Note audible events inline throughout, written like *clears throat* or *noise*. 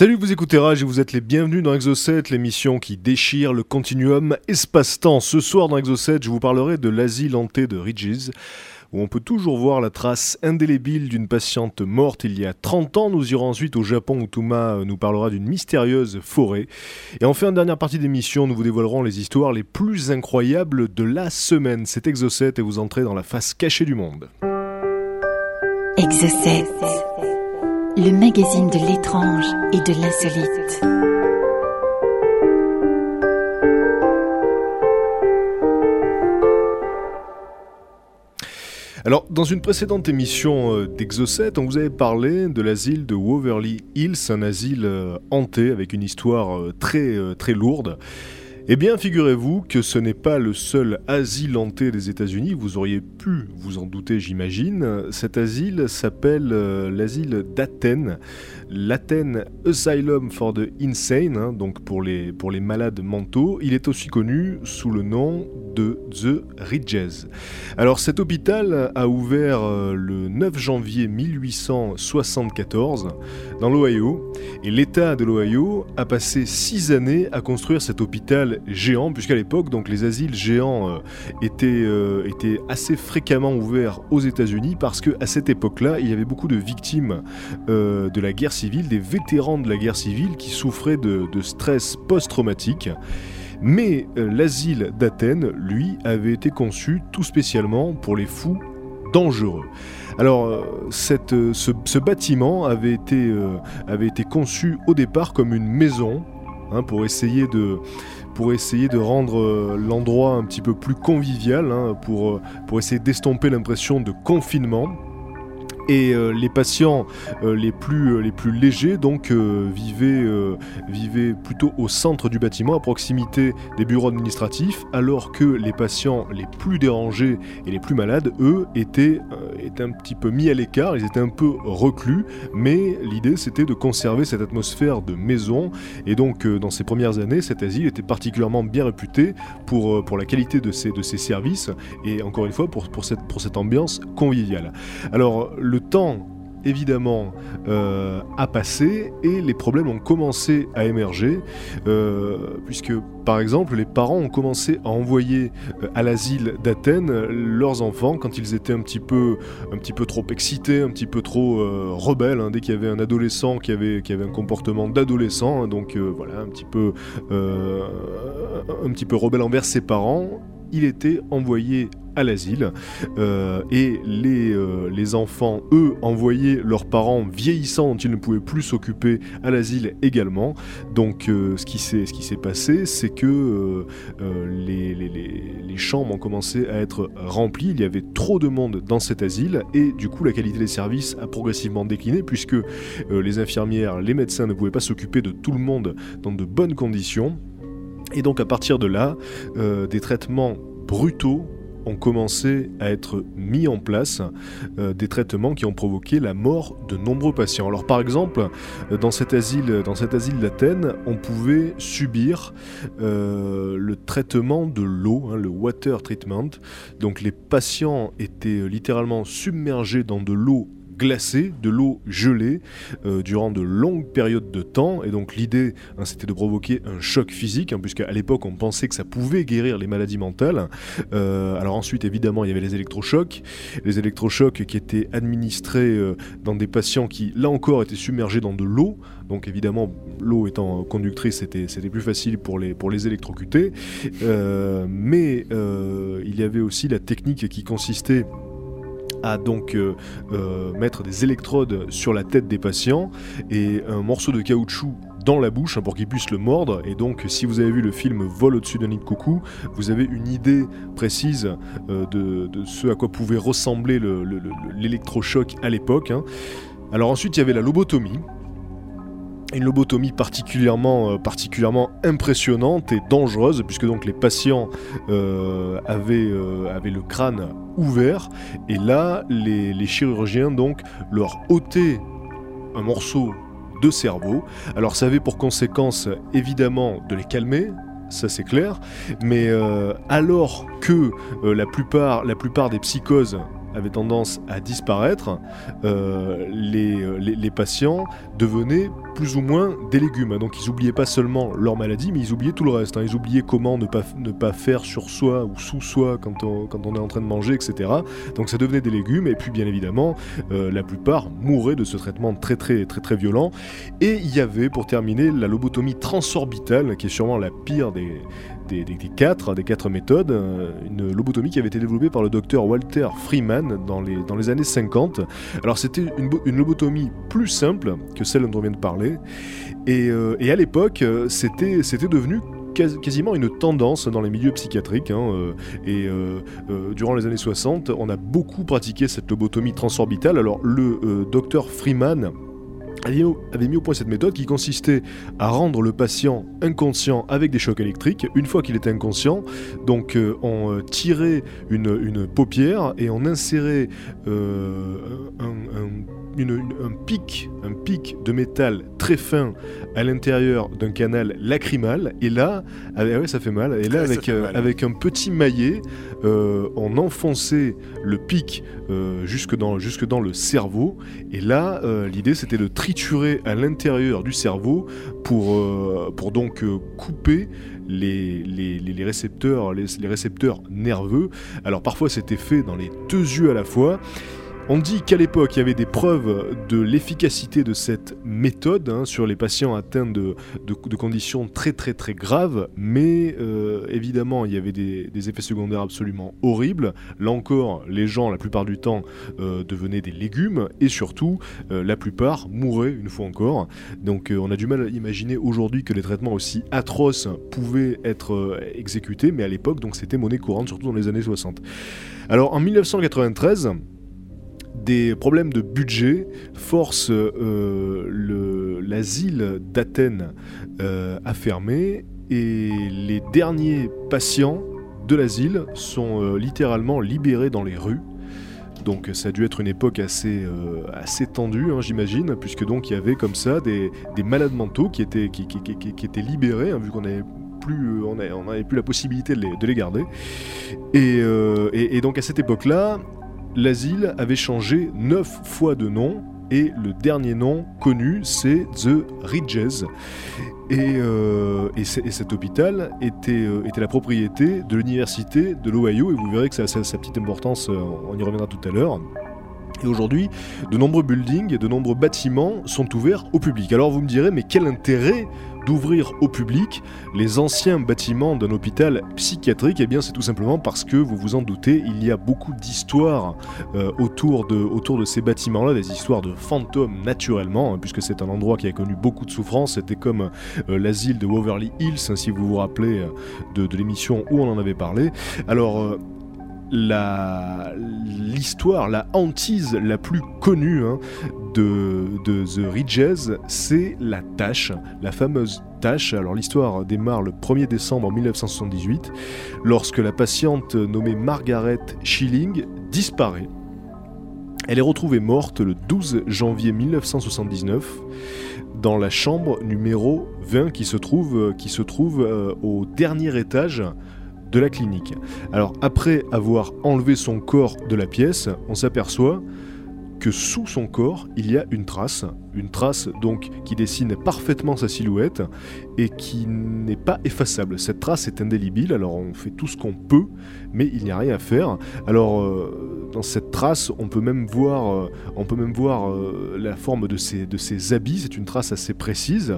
Salut, vous écoutez Rage et vous êtes les bienvenus dans Exo7, l'émission qui déchire le continuum espace-temps. Ce soir dans Exo7, je vous parlerai de l'asile hanté de Ridges, où on peut toujours voir la trace indélébile d'une patiente morte il y a 30 ans. Nous irons ensuite au Japon où Touma nous parlera d'une mystérieuse forêt. Et enfin, en dernière partie d'émission, nous vous dévoilerons les histoires les plus incroyables de la semaine. C'est Exo7 et vous entrez dans la face cachée du monde. Exocet, le magazine de l'étrange et de l'insolite. Alors, dans une précédente émission euh, d'Exocet, on vous avait parlé de l'asile de Waverly Hills, un asile euh, hanté avec une histoire euh, très, très lourde. Eh bien, figurez-vous que ce n'est pas le seul asile hanté des États-Unis, vous auriez pu vous en douter, j'imagine. Cet asile s'appelle euh, l'asile d'Athènes, l'Athènes Asylum for the Insane, hein, donc pour les, malades mentaux. Il est aussi connu sous le nom de The Ridges. Alors, cet hôpital a ouvert euh, le 9 janvier 1874 dans l'Ohio, et l'État de l'Ohio a passé six années à construire cet hôpital géant, puisqu'à l'époque, donc les asiles géants euh, étaient, euh, étaient assez fréquemment ouverts aux États-Unis, parce que à cette époque-là, il y avait beaucoup de victimes de la guerre des vétérans de la guerre civile qui souffraient de, stress post-traumatique. Mais euh, l'asile d'Athènes, lui, avait été conçu tout spécialement pour les fous dangereux. Alors, euh, cette, euh, ce, bâtiment avait été, avait été conçu au départ comme une maison hein, pour essayer de pour essayer de rendre l'endroit un petit peu plus convivial, hein, pour, pour essayer d'estomper l'impression de confinement. Et euh, les patients euh, les, plus, euh, les plus légers donc vivaient, vivaient plutôt au centre du bâtiment, à proximité des bureaux administratifs, alors que les patients les plus dérangés et les plus malades, eux, étaient, étaient un petit peu mis à l'écart, ils étaient un peu reclus, mais l'idée c'était de conserver cette atmosphère de maison, et donc dans ces premières années, cet asile était particulièrement bien réputé pour, pour la qualité de ses, de ses services, et encore une fois pour, pour, cette, pour cette ambiance conviviale. Alors le temps évidemment euh, a passé et les problèmes ont commencé à émerger euh, puisque par exemple les parents ont commencé à envoyer euh, à l'asile d'Athènes euh, leurs enfants quand ils étaient un petit peu un petit peu trop excités un petit peu trop euh, rebelles hein, dès qu'il y avait un adolescent qui avait qui avait un comportement d'adolescent hein, donc euh, voilà un petit peu euh, un petit peu rebelle envers ses parents il était envoyé à l'asile euh, et les, euh, les enfants, eux, envoyaient leurs parents vieillissants dont ils ne pouvaient plus s'occuper à l'asile également. Donc euh, ce qui s'est passé, c'est que les, chambres ont commencé à être remplies, il y avait trop de monde dans cet asile et du coup la qualité des services a progressivement décliné puisque les infirmières, les médecins ne pouvaient pas s'occuper de tout le monde dans de bonnes conditions. Et donc à partir de là, euh, des traitements brutaux ont commencé à être mis en place, euh, des traitements qui ont provoqué la mort de nombreux patients. Alors par exemple, dans cet asile, dans d'Athènes, on pouvait subir euh, le traitement de l'eau, hein, le water treatment. Donc les patients étaient littéralement submergés dans de l'eau glacée, de l'eau gelée euh, durant de longues périodes de temps. Et donc l'idée, hein, c'était de provoquer un choc physique, hein, puisqu'à l'époque on pensait que ça pouvait guérir les maladies mentales. Euh, alors ensuite, évidemment, il y avait les électrochocs, les électrochocs qui étaient administrés euh, dans des patients qui, là encore, étaient submergés dans de l'eau. Donc évidemment, l'eau étant conductrice, c'était plus facile pour les, pour électrocuter. Mais il y avait aussi la technique qui consistait à donc euh, euh, mettre des électrodes sur la tête des patients et un morceau de caoutchouc dans la bouche hein, pour qu'ils puissent le mordre et donc si vous avez vu le film Vol au-dessus d'un nid de coucou vous avez une idée précise euh, de, ce à quoi pouvait ressembler le- le- le- l'électrochoc à l'époque hein. alors ensuite il y avait la lobotomie une lobotomie particulièrement, euh, particulièrement impressionnante et dangereuse, puisque donc les patients euh, avaient, euh, avaient le crâne ouvert, et là, les, chirurgiens donc leur ôtaient un morceau de cerveau. Alors ça avait pour conséquence évidemment de les calmer, ça c'est clair. Mais alors que la plupart des psychoses avait tendance à disparaître, euh, les, les, patients devenaient plus ou moins des légumes. Donc ils oubliaient pas seulement leur maladie, mais ils oubliaient tout le reste. Hein. Ils oubliaient comment ne pas, faire sur soi ou sous soi quand on, quand on est en train de manger, etc. Donc ça devenait des légumes, et puis bien évidemment, euh, la plupart mouraient de ce traitement très très très très violent. Et il y avait, pour terminer, la lobotomie transorbitale, qui est sûrement la pire des, des, quatre, des quatre méthodes, euh, une lobotomie qui avait été développée par le docteur Walter Freeman dans les, dans les années 50. Alors c'était une, lobotomie plus simple que celle dont on vient de parler, et, euh, à l'époque euh, c'était, c'était devenu quasiment une tendance dans les milieux psychiatriques. Hein, et durant les années 60, on a beaucoup pratiqué cette lobotomie transorbitale. Alors le docteur Freeman avait mis au point cette méthode qui consistait à rendre le patient inconscient avec des chocs électriques. Une fois qu'il était inconscient, donc euh, on euh, tirait une, paupière et on insérait euh, un un, pic, un pic de métal très fin à l'intérieur d'un canal lacrymal. Et là, avec, ah ouais, ça fait mal. Et là, avec, euh, avec un petit maillet, on enfonçait le pic jusque, dans, jusque dans le cerveau. Et là, l'idée, c'était de à l'intérieur du cerveau pour, pour donc couper les, les, récepteurs, les, récepteurs nerveux. Alors parfois c'était fait dans les deux yeux à la fois. On dit qu'à l'époque, il y avait des preuves de l'efficacité de cette méthode hein, sur les patients atteints de, conditions très très très graves, mais euh, évidemment, il y avait des, effets secondaires absolument horribles. Là encore, les gens, la plupart du temps, euh, devenaient des légumes, et surtout, euh, la plupart mouraient une fois encore. Donc on a du mal à imaginer aujourd'hui que les traitements aussi atroces pouvaient être exécutés, mais à l'époque, donc c'était monnaie courante, surtout dans les années 60. Alors en 1993, des problèmes de budget forcent euh, l'asile d'Athènes euh, à fermer et les derniers patients de l'asile sont euh, littéralement libérés dans les rues. Donc ça a dû être une époque assez, assez tendue, hein, j'imagine, puisque donc il y avait comme ça des, malades mentaux qui étaient, qui, étaient libérés, hein, vu qu'on avait plus, on n'avait plus la possibilité de les, garder. et, donc à cette époque-là, l'asile avait changé neuf fois de nom et le dernier nom connu c'est The Ridges. Et, euh, cet hôpital était, euh, était, la propriété de l'université de l'Ohio et vous verrez que ça a sa, petite importance, euh, on y reviendra tout à l'heure. Et aujourd'hui, de nombreux buildings et de nombreux bâtiments sont ouverts au public. Alors vous me direz, mais quel intérêt d'ouvrir au public les anciens bâtiments d'un hôpital psychiatrique Eh bien c'est tout simplement parce que, vous vous en doutez, il y a beaucoup d'histoires euh, autour, de, ces bâtiments-là, des histoires de fantômes naturellement, hein, puisque c'est un endroit qui a connu beaucoup de souffrances, c'était comme euh, l'asile de Waverly Hills, hein, si vous vous rappelez euh, de, de l'émission où on en avait parlé. Alors l'histoire, la, hantise la plus connue hein, de, The Ridges, c'est la tâche, la fameuse tâche. Alors l'histoire démarre le 1er décembre 1978, lorsque la patiente nommée Margaret Schilling disparaît. Elle est retrouvée morte le 12 janvier 1979 dans la chambre numéro 20 qui se trouve, qui se trouve euh, au dernier étage de la clinique. Alors après avoir enlevé son corps de la pièce, on s'aperçoit que sous son corps, il y a une trace, une trace donc qui dessine parfaitement sa silhouette et qui n'est pas effaçable. Cette trace est indélébile, alors on fait tout ce qu'on peut, mais il n'y a rien à faire. Alors euh, dans cette trace, on peut même voir, euh, on peut même voir euh, la forme de ses, habits, c'est une trace assez précise.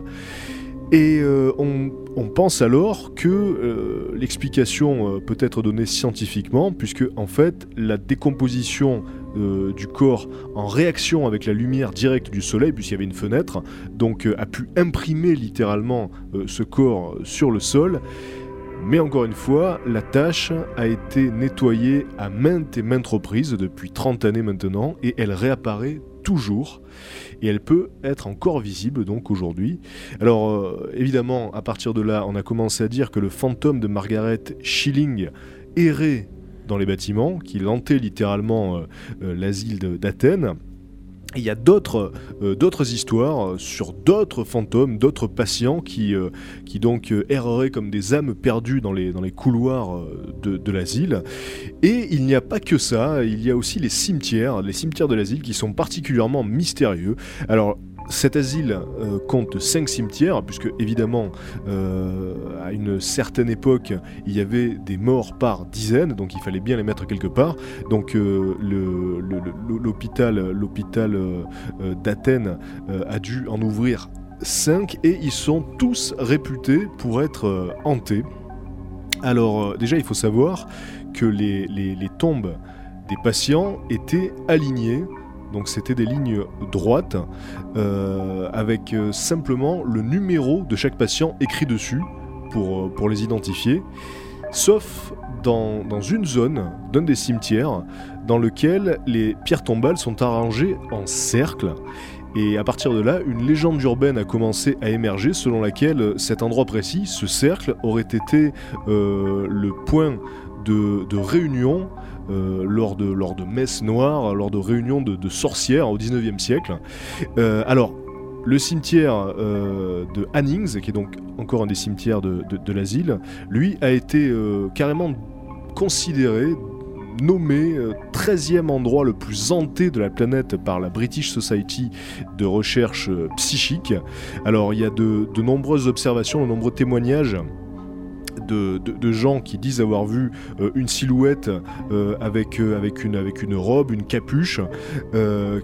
Et on, pense alors que l'explication peut être donnée scientifiquement, puisque en fait la décomposition du corps en réaction avec la lumière directe du soleil, puisqu'il y avait une fenêtre, donc a pu imprimer littéralement ce corps sur le sol. Mais encore une fois, la tâche a été nettoyée à maintes et maintes reprises depuis 30 années maintenant, et elle réapparaît toujours et elle peut être encore visible donc aujourd'hui. Alors euh, évidemment, à partir de là, on a commencé à dire que le fantôme de Margaret Schilling errait dans les bâtiments, qu'il hantait littéralement euh, euh, l'asile d'Athènes. il y a d'autres euh, histoires sur d'autres fantômes, d'autres patients qui, qui donc erreraient comme des âmes perdues dans les, dans les couloirs de, de l'asile. Et il n'y a pas que ça, il y a aussi les cimetières, les cimetières de l'asile qui sont particulièrement mystérieux. Alors cet asile euh, compte 5 cimetières, puisque évidemment, euh, à une certaine époque, il y avait des morts par dizaines, donc il fallait bien les mettre quelque part. Donc euh, l'hôpital l'hôpital d'Athènes a dû en ouvrir 5 et ils sont tous réputés pour être hantés. Alors déjà, il faut savoir que les tombes des patients étaient alignées donc c'était des lignes droites euh, avec euh, simplement le numéro de chaque patient écrit dessus pour, euh, les identifier. Sauf dans, une zone d'un des cimetières dans lequel les pierres tombales sont arrangées en cercle. Et à partir de là, une légende urbaine a commencé à émerger selon laquelle cet endroit précis, ce cercle, aurait été le point de réunion euh, lors, de, lors de messes noires, lors de réunions de, sorcières au 19e siècle. Euh, alors, le cimetière euh, de Hannings, qui est donc encore un des cimetières de, l'asile, lui a été carrément considéré, nommé 13e endroit le plus hanté de la planète par la British Society de recherche psychique. Alors il y a de, de nombreuses observations, de nombreux témoignages de, gens qui disent avoir vu euh, une silhouette euh, avec, euh, avec, une, avec une robe, une capuche,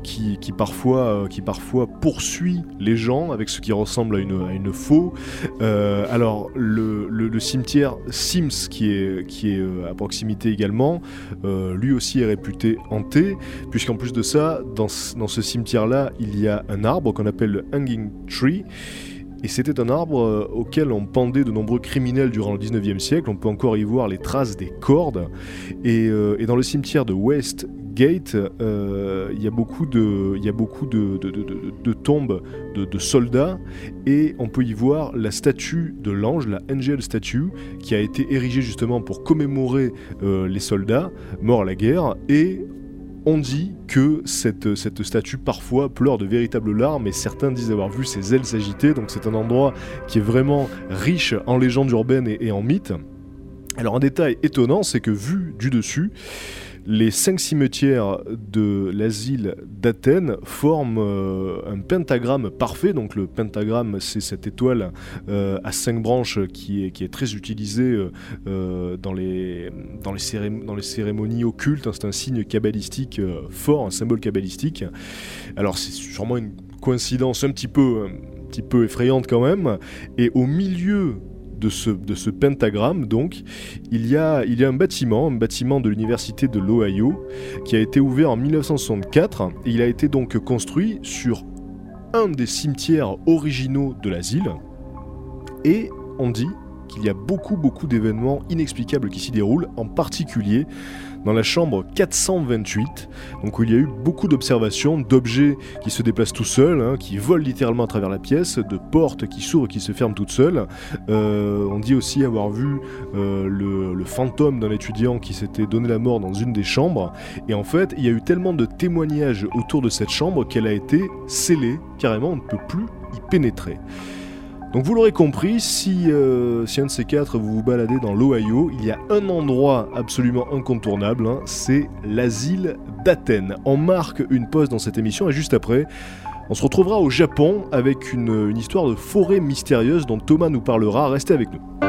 qui, qui, parfois, qui parfois poursuit les gens avec ce qui ressemble à une, à une faux. alors, le, le, cimetière Sims, qui est, qui est à proximité également, lui aussi est réputé hanté, puisqu'en plus de ça, dans, dans ce cimetière-là, il y a un arbre qu'on appelle le Hanging Tree. Et c'était un arbre euh, auquel on pendait de nombreux criminels durant le 19e siècle. On peut encore y voir les traces des cordes. Et, euh, dans le cimetière de Westgate, euh, il y a beaucoup de, tombes de, soldats. Et on peut y voir la statue de l'ange, la Angel Statue, qui a été érigée justement pour commémorer les soldats morts à la guerre. On dit que cette, statue parfois pleure de véritables larmes et certains disent avoir vu ses ailes s'agiter, donc c'est un endroit qui est vraiment riche en légendes urbaines et en mythes. Alors un détail étonnant, c'est que vu du dessus, les cinq cimetières de l'asile d'Athènes forment euh, un pentagramme parfait. Donc le pentagramme, c'est cette étoile euh, à cinq branches qui est, très utilisée euh, dans, les, cérémonies occultes. C'est un signe kabbalistique fort, un symbole kabbalistique. Alors c'est sûrement une coïncidence un un petit peu effrayante quand même. Et au milieu de ce, pentagramme, donc, il y, a, il y a un bâtiment, un bâtiment de l'université de l'Ohio, qui a été ouvert en 1964, et il a été donc construit sur un des cimetières originaux de l'asile, et on dit qu'il y a beaucoup beaucoup d'événements inexplicables qui s'y déroulent, en particulier dans la chambre 428, donc où il y a eu beaucoup d'observations d'objets qui se déplacent tout seuls, hein, qui volent littéralement à travers la pièce, de portes qui s'ouvrent et qui se ferment toutes seules. Euh, on dit aussi avoir vu euh, le, le, fantôme d'un étudiant qui s'était donné la mort dans une des chambres. Et en fait, il y a eu tellement de témoignages autour de cette chambre qu'elle a été scellée, carrément on ne peut plus y pénétrer. Donc vous l'aurez compris, si, euh, si, un de ces quatre vous vous baladez dans l'Ohio, il y a un endroit absolument incontournable, hein, c'est l'asile d'Athènes. On marque une pause dans cette émission et juste après, on se retrouvera au Japon avec une histoire de forêt mystérieuse dont Thomas nous parlera. Restez avec nous.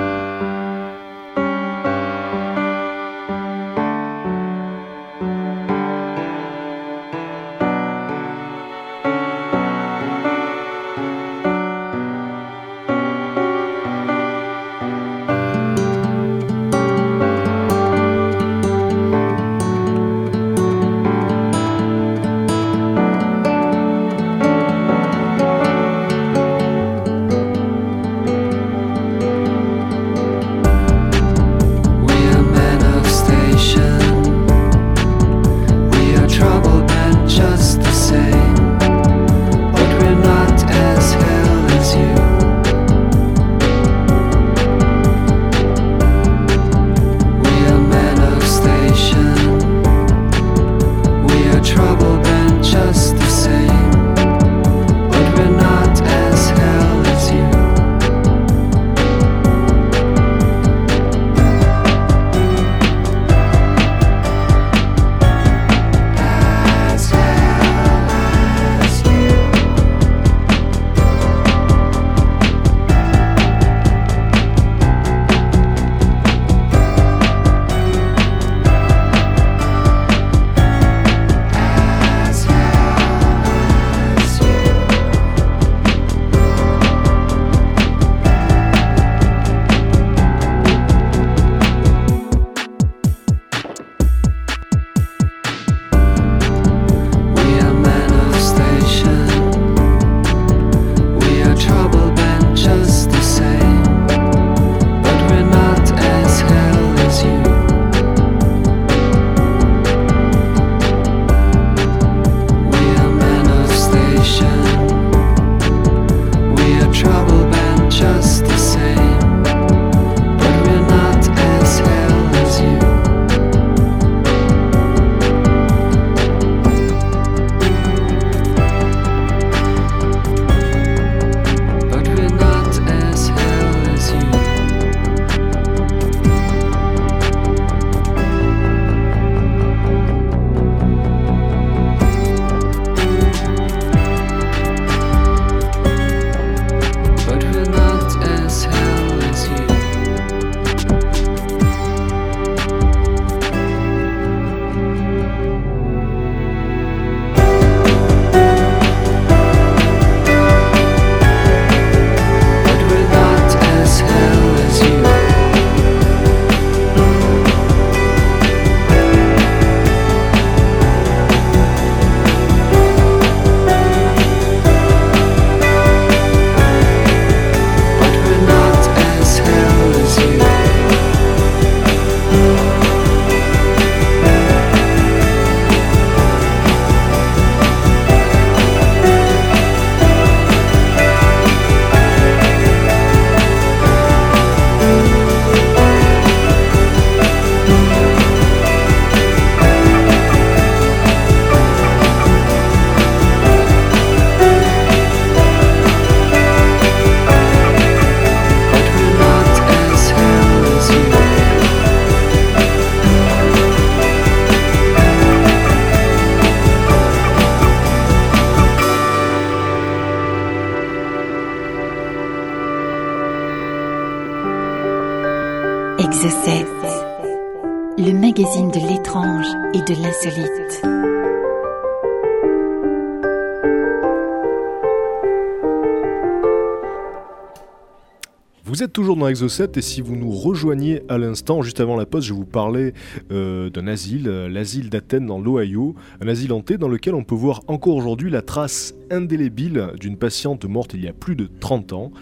Vous êtes toujours dans Exo7 et si vous nous rejoignez à l'instant, juste avant la pause, je vous parlais euh, d'un asile, euh, l'asile d'Athènes dans l'Ohio, un asile hanté dans lequel on peut voir encore aujourd'hui la trace indélébile d'une patiente morte il y a plus de 30 ans.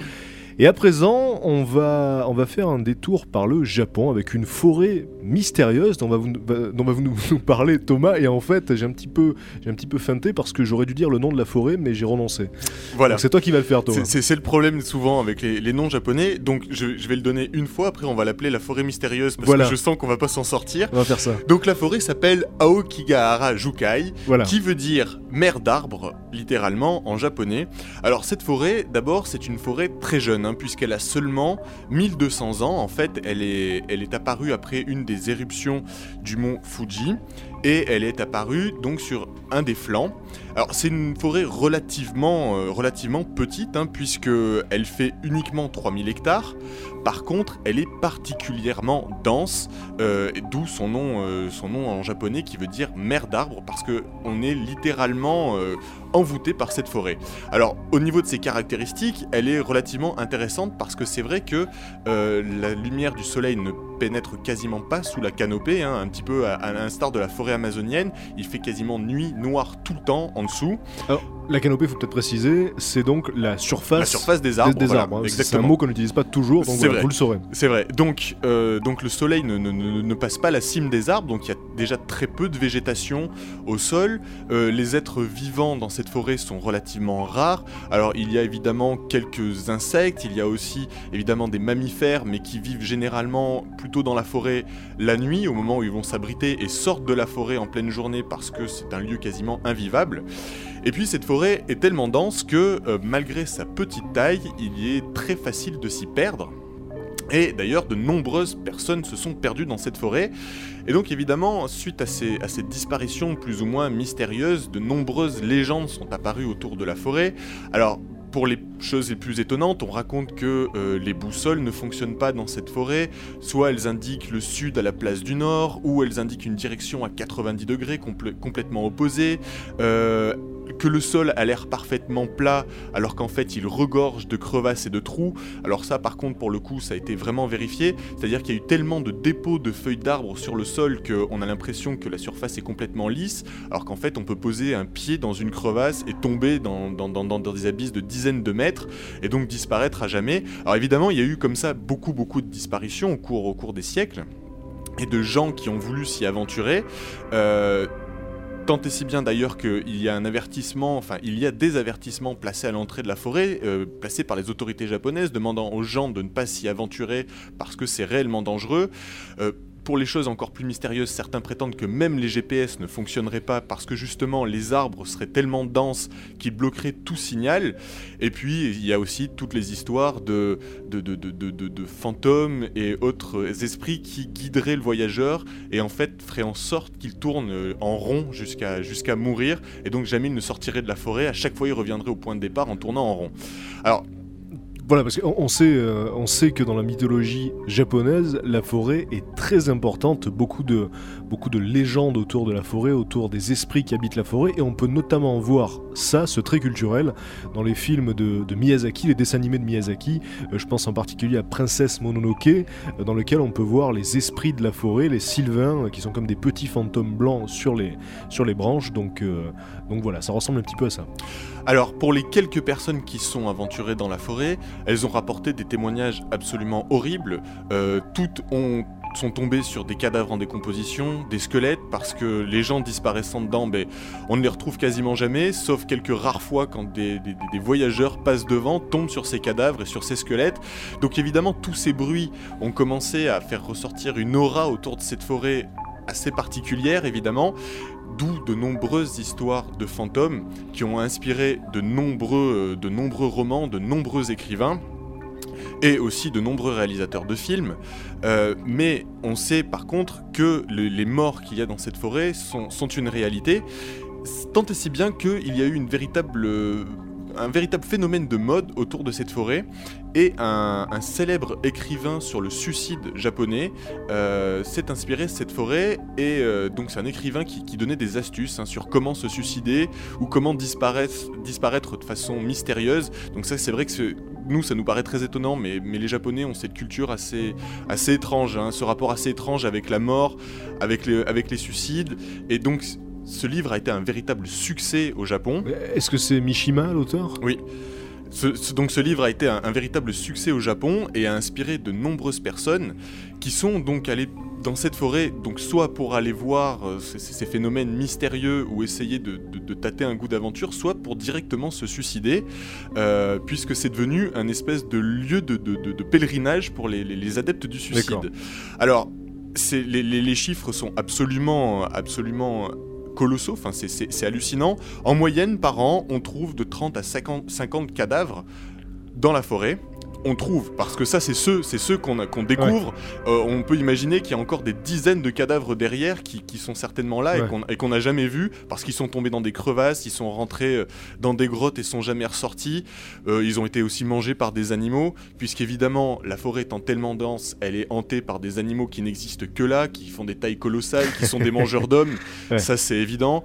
Et à présent, on va, on va faire un détour par le Japon avec une forêt mystérieuse dont va, vous, dont va vous nous, *laughs* nous parler Thomas. Et en fait, j'ai un petit peu, j'ai un petit peu feinté parce que j'aurais dû dire le nom de la forêt, mais j'ai renoncé. Voilà. C'est toi qui vas le faire, Thomas. C'est- le problème souvent avec les, les noms japonais. Donc je, je vais le donner une fois, après on va l'appeler la forêt mystérieuse parce Voilà. que je sens qu'on va pas s'en sortir. On va faire ça. Donc la forêt s'appelle Aokigahara Jukai, Voilà. qui veut dire mer d'arbres, littéralement en japonais. Alors cette forêt, d'abord, c'est une forêt très jeune, hein, puisqu'elle a seulement 1200 ans. En fait, elle est, elle est apparue après une des éruptions du mont Fuji, et elle est apparue donc sur un des flancs. Alors c'est une forêt relativement, euh, petite, hein, puisque elle fait uniquement 3000 hectares. Par contre, elle est particulièrement dense, euh, d'où son nom, euh, son nom en japonais qui veut dire mer d'arbres, parce que on est littéralement envoûté par cette forêt. Alors, au niveau de ses caractéristiques, elle est relativement intéressante parce que c'est vrai que la lumière du soleil ne pénètre quasiment pas sous la canopée, hein, un petit peu à, l'instar de la forêt amazonienne. Il fait quasiment nuit noire tout le temps dessous. La canopée, faut peut-être préciser, c'est donc la surface, La surface des des, arbres. des voilà, arbres. hein. C'est un mot qu'on n'utilise pas toujours, donc C'est voilà, vrai. vous le saurez. C'est vrai. Donc, euh, donc le soleil ne, ne- ne- ne passe pas la cime des arbres, donc il y a déjà très peu de végétation au sol. Euh, les êtres vivants dans cette forêt sont relativement rares. Alors il y a évidemment quelques insectes, il y a aussi évidemment des mammifères, mais qui vivent généralement plutôt dans la forêt la nuit, au moment où ils vont s'abriter, et sortent de la forêt en pleine journée parce que c'est un lieu quasiment invivable. Et puis cette forêt est tellement dense que euh, malgré sa petite taille, il y est très facile de s'y perdre. Et d'ailleurs, de nombreuses personnes se sont perdues dans cette forêt. Et donc évidemment, suite à ces, à ces disparitions plus ou moins mystérieuses, de nombreuses légendes sont apparues autour de la forêt. Alors, pour les choses les plus étonnantes, on raconte que euh, les boussoles ne fonctionnent pas dans cette forêt, soit elles indiquent le sud à la place du nord, ou elles indiquent une direction à 90 degrés complè- complètement opposée, euh, que le sol a l'air parfaitement plat alors qu'en fait il regorge de crevasses et de trous. Alors ça par contre pour le coup ça a été vraiment vérifié, c'est-à-dire qu'il y a eu tellement de dépôts de feuilles d'arbres sur le sol qu'on a l'impression que la surface est complètement lisse, alors qu'en fait on peut poser un pied dans une crevasse et tomber dans, des abysses de dizaines de mètres et donc disparaître à jamais. Alors évidemment il y a eu comme ça beaucoup beaucoup de disparitions au cours, au cours des siècles et de gens qui ont voulu s'y aventurer. Euh, Tant et si bien d'ailleurs qu'il y a un avertissement, enfin il y a des avertissements placés à l'entrée de la forêt, euh, placés par les autorités japonaises, demandant aux gens de ne pas s'y aventurer parce que c'est réellement dangereux. Euh, pour les choses encore plus mystérieuses, certains prétendent que même les GPS ne fonctionneraient pas parce que justement les arbres seraient tellement denses qu'ils bloqueraient tout signal. Et puis il y a aussi toutes les histoires de, fantômes et autres esprits qui guideraient le voyageur et en fait feraient en sorte qu'il tourne euh, en rond jusqu'à jusqu'à mourir et donc jamais il ne sortirait de la forêt. À chaque fois il reviendrait au point de départ en tournant en rond. Alors Voilà, parce qu'on on sait, euh, on sait que dans la mythologie japonaise, la forêt est très importante. Beaucoup de, légendes autour de la forêt, autour des esprits qui habitent la forêt, et on peut notamment voir ça, ce trait culturel, dans les films de, Miyazaki, les dessins animés de Miyazaki. Euh, je pense en particulier à Princesse Mononoke, euh, dans lequel on peut voir les esprits de la forêt, les sylvains, qui sont comme des petits fantômes blancs sur les, sur les branches. Donc, donc voilà, ça ressemble un petit peu à ça. Alors, pour les quelques personnes qui sont aventurées dans la forêt, elles ont rapporté des témoignages absolument horribles. Euh, toutes ont sont tombées sur des cadavres en décomposition, des squelettes, parce que les gens disparaissant dedans, ben, on ne les retrouve quasiment jamais, sauf quelques rares fois quand des voyageurs passent devant, tombent sur ces cadavres et sur ces squelettes. Donc évidemment, tous ces bruits ont commencé à faire ressortir une aura autour de cette forêt assez particulière, évidemment, d'où de nombreuses histoires de fantômes qui ont inspiré de nombreux, euh, de nombreux romans, de nombreux écrivains et aussi de nombreux réalisateurs de films. Euh, mais on sait par contre que le- les morts qu'il y a dans cette forêt sont, sont une réalité, tant et si bien qu'il y a eu une véritable, euh, un véritable phénomène de mode autour de cette forêt et un, célèbre écrivain sur le suicide japonais euh, s'est inspiré de cette forêt et euh, donc c'est un écrivain qui, donnait des astuces hein, sur comment se suicider ou comment disparaître, de façon mystérieuse. Donc ça c'est vrai que nous ça nous paraît très étonnant mais, les japonais ont cette culture assez, étrange, hein, ce rapport assez étrange avec la mort, avec les suicides et donc ce livre a été un véritable succès au Japon. Est-ce que c'est Mishima l'auteur? Oui. donc ce livre a été un, véritable succès au Japon et a inspiré de nombreuses personnes qui sont donc allées dans cette forêt, donc soit pour aller voir euh, ces, phénomènes mystérieux ou essayer de, tâter un goût d'aventure, soit pour directement se suicider, euh, puisque c'est devenu un espèce de lieu de, pèlerinage pour les, adeptes du suicide. Alors, les, les, chiffres sont absolument, absolument colossaux, enfin, c'est hallucinant. En moyenne, par an, on trouve de 30 à 50, 50 cadavres dans la forêt on trouve, parce que ça c'est ceux, c'est ceux qu'on découvre. Euh, on peut imaginer qu'il y a encore des dizaines de cadavres derrière qui, sont certainement là et qu'on n'a jamais vus parce qu'ils sont tombés dans des crevasses, ils sont rentrés euh, dans des grottes et sont jamais ressortis. Euh, ils ont été aussi mangés par des animaux, puisqu'évidemment la forêt étant tellement dense, elle est hantée par des animaux qui n'existent que là, qui font des tailles colossales, qui sont des *laughs* mangeurs d'hommes. Ça c'est évident.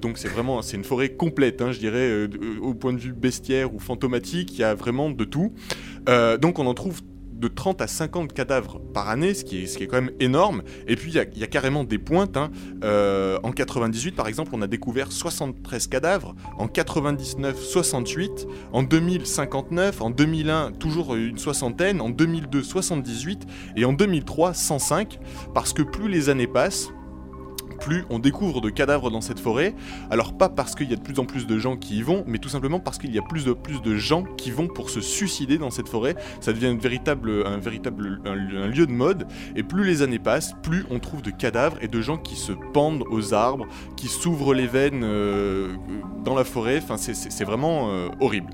donc c'est vraiment, c'est une forêt complète, hein, je dirais, au point de vue bestiaire ou fantomatique. Il y a vraiment de tout. Euh, donc on en trouve de 30 à 50 cadavres par année, ce qui est, quand même énorme. Et puis il y, a carrément des pointes. Hein. Euh, en 98, par exemple, on a découvert 73 cadavres. En 99, 68. En 2000, 59. En 2001, toujours une soixantaine. En 2002, 78. Et en 2003, 105. Parce que plus les années passent, plus on découvre de cadavres dans cette forêt. Alors pas parce qu'il y a de plus en plus de gens qui y vont, mais tout simplement parce qu'il y a plus de plus de gens qui vont pour se suicider dans cette forêt. Ça devient une véritable, un véritable un, lieu de mode. Et plus les années passent, plus on trouve de cadavres et de gens qui se pendent aux arbres, qui s'ouvrent les veines euh, dans la forêt. Enfin, c'est vraiment euh, horrible.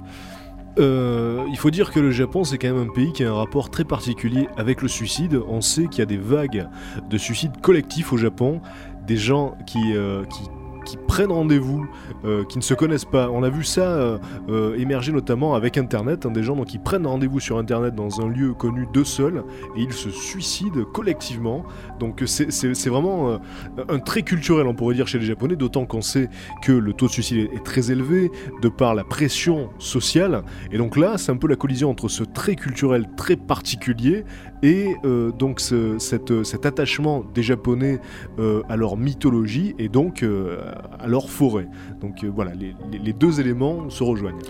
Euh, il faut dire que le Japon, c'est quand même un pays qui a un rapport très particulier avec le suicide. On sait qu'il y a des vagues de suicides collectifs au Japon des gens qui, euh, qui prennent rendez-vous, euh, qui ne se connaissent pas. On a vu ça euh, euh, émerger notamment avec Internet, hein, des gens qui prennent rendez-vous sur Internet dans un lieu connu d'eux seuls et ils se suicident collectivement. Donc c'est vraiment un trait culturel, on pourrait dire, chez les Japonais, d'autant qu'on sait que le taux de suicide est, très élevé de par la pression sociale. Et donc là, c'est un peu la collision entre ce trait culturel très particulier et donc cet attachement des Japonais à leur mythologie et donc à leur forêt. Donc euh, voilà, les, deux éléments se rejoignent.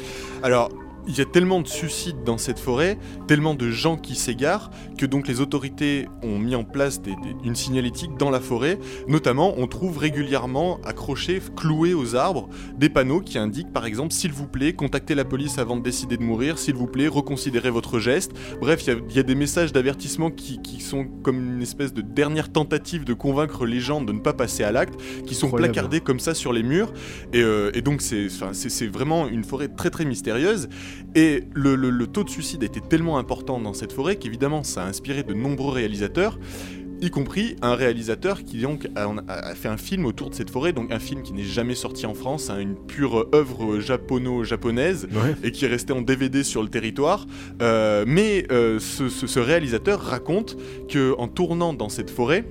Alors, il y a tellement de suicides dans cette forêt, tellement de gens qui s'égarent, que donc les autorités ont mis en place une signalétique dans la forêt. Notamment, on trouve régulièrement accrochés, cloués aux arbres, des panneaux qui indiquent par exemple s'il vous plaît, contactez la police avant de décider de mourir, s'il vous plaît, reconsidérez votre geste. Bref, il y, a des messages d'avertissement qui, sont comme une espèce de dernière tentative de convaincre les gens de ne pas passer à l'acte, qui sont placardés comme ça sur les murs. Et, euh, et donc, c'est vraiment une forêt très très mystérieuse. Et le, taux de suicide était tellement important dans cette forêt qu'évidemment ça a inspiré de nombreux réalisateurs, y compris un réalisateur qui donc a, fait un film autour de cette forêt, donc un film qui n'est jamais sorti en France, hein, une pure œuvre japono-japonaise et qui est resté en DVD sur le territoire. Euh, mais euh, ce, réalisateur raconte que en tournant dans cette forêt,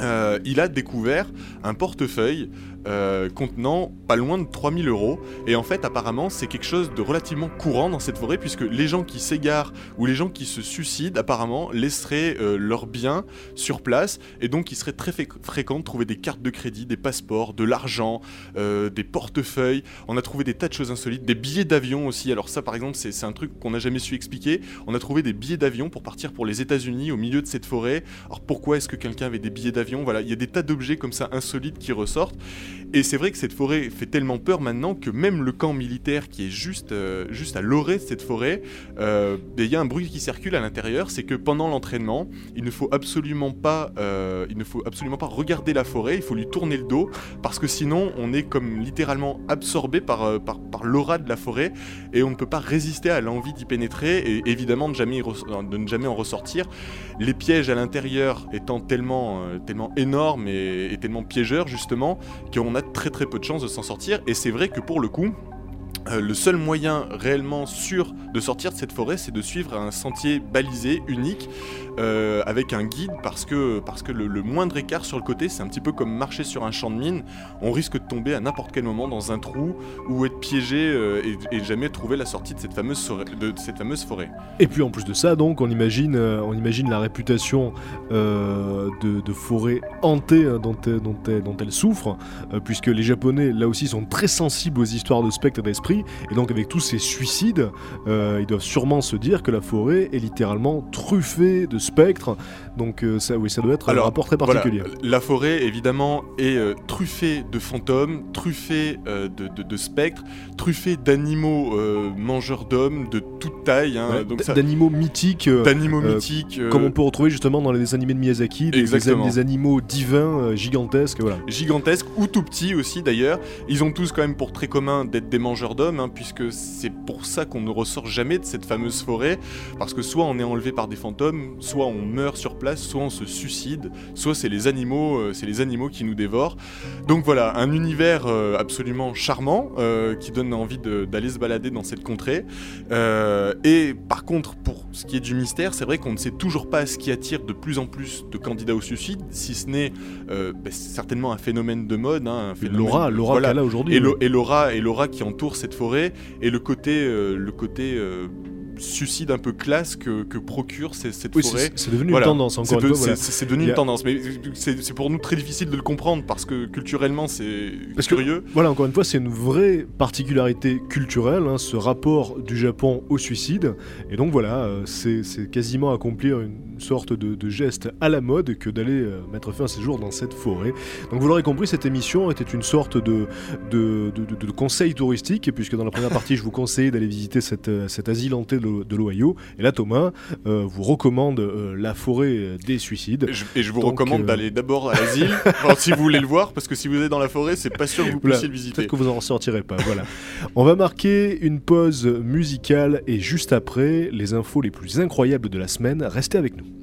euh, il a découvert un portefeuille euh, contenant pas loin de 3000 euros. Et en fait, apparemment, c'est quelque chose de relativement courant dans cette forêt, puisque les gens qui s'égarent ou les gens qui se suicident, apparemment, laisseraient euh, leurs biens sur place. Et donc, il serait très fréquent de trouver des cartes de crédit, des passeports, de l'argent, euh, des portefeuilles. On a trouvé des tas de choses insolites, des billets d'avion aussi. Alors, ça, par exemple, c'est un truc qu'on n'a jamais su expliquer. On a trouvé des billets d'avion pour partir pour les États-Unis au milieu de cette forêt. Alors, pourquoi est-ce que quelqu'un avait des billets d'avion? Voilà, il y a des tas d'objets comme ça insolites qui ressortent. Et c'est vrai que cette forêt fait tellement peur maintenant que même le camp militaire qui est juste, euh, juste à l'orée de cette forêt, euh, ben, il y a un bruit qui circule à l'intérieur, c'est que pendant l'entraînement, il ne faut absolument pas, euh, il ne faut absolument pas regarder la forêt, il faut lui tourner le dos, parce que sinon on est comme littéralement absorbé par, par, l'aura de la forêt et on ne peut pas résister à l'envie d'y pénétrer et évidemment de, jamais de ne jamais en ressortir. Les pièges à l'intérieur étant tellement, tellement énormes et tellement piégeurs justement qu'on a très très peu de chances de s'en sortir. Et c'est vrai que pour le coup, euh, le seul moyen réellement sûr de sortir de cette forêt, c'est de suivre un sentier balisé, unique, euh, avec un guide, parce que, parce que le, moindre écart sur le côté, c'est un petit peu comme marcher sur un champ de mine. On risque de tomber à n'importe quel moment dans un trou ou être piégé euh, et, jamais trouver la sortie de cette fameuse, forêt-. Et puis en plus de ça, donc, on imagine, euh, on imagine la réputation de, forêt hantée hein, dont, dont, dont elle souffre, puisque les Japonais, là aussi, sont très sensibles aux histoires de spectres et d'esprits, et donc avec tous ces suicides, ils doivent sûrement se dire que la forêt est littéralement truffée de spectres, donc euh, ça, oui, ça doit être un rapport très Voilà, particulier. la forêt, évidemment, est euh, truffée de fantômes, truffée euh, de, de- de spectres, truffée d'animaux mangeurs d'hommes de toute taille. hein, Ouais, D'animaux mythiques, d'animaux mythiques. comme on peut retrouver justement dans les dessins animés de Miyazaki, des, animaux divins, gigantesques, voilà. gigantesques ou tout petits aussi d'ailleurs. Ils ont tous quand même pour très commun d'être des mangeurs d'hommes, hein, puisque c'est pour ça qu'on ne ressort jamais de cette fameuse forêt, parce que soit on est enlevé par des fantômes, soit on meurt sur place, soit on se suicide, soit c'est les animaux, euh, c'est les animaux qui nous dévorent. Donc voilà, un univers euh, absolument charmant euh, qui donne envie d'aller se balader dans cette contrée. Et par contre, pour ce qui est du mystère, c'est vrai qu'on ne sait toujours pas ce qui attire de plus en plus de candidats au suicide, si ce n'est bah, certainement un phénomène de mode, hein, un phénomène- L'aura, l'aura voilà. qu'elle a aujourd'hui. Et, l'au- et l'aura, et l'aura qui entoure cette forêt, et le côté, le côté suicide un peu classe que, que procure ces- cette Oui, forêt. c'est devenu Voilà. une tendance, encore C'est voilà. devenu a- une tendance, mais c'est pour nous très difficile de le comprendre parce que culturellement c'est que- curieux. Voilà, encore une fois, c'est une vraie particularité culturelle, hein, ce rapport du Japon au suicide. Et donc voilà, euh, c'est quasiment accomplir une sorte de, de geste à la mode que d'aller euh, mettre fin à ses jours dans cette forêt. Donc vous l'aurez compris, cette émission était une sorte de, de, de- de- de conseil touristique, puisque dans la première *laughs* partie, je vous conseillais d'aller visiter cette, euh, cet asile hanté de, l'Ohio. Et là, Thomas euh, vous recommande euh, la forêt des suicides. Et je, et je vous Donc, recommande euh, d'aller d'abord à l'asile, *laughs* si vous voulez le voir, parce que si vous êtes dans la forêt, c'est pas sûr que vous puissiez le visiter. Peut-être que vous en ressortirez pas. Voilà. On va marquer une pause musicale et juste après, les infos les plus incroyables de la semaine. Restez avec nous.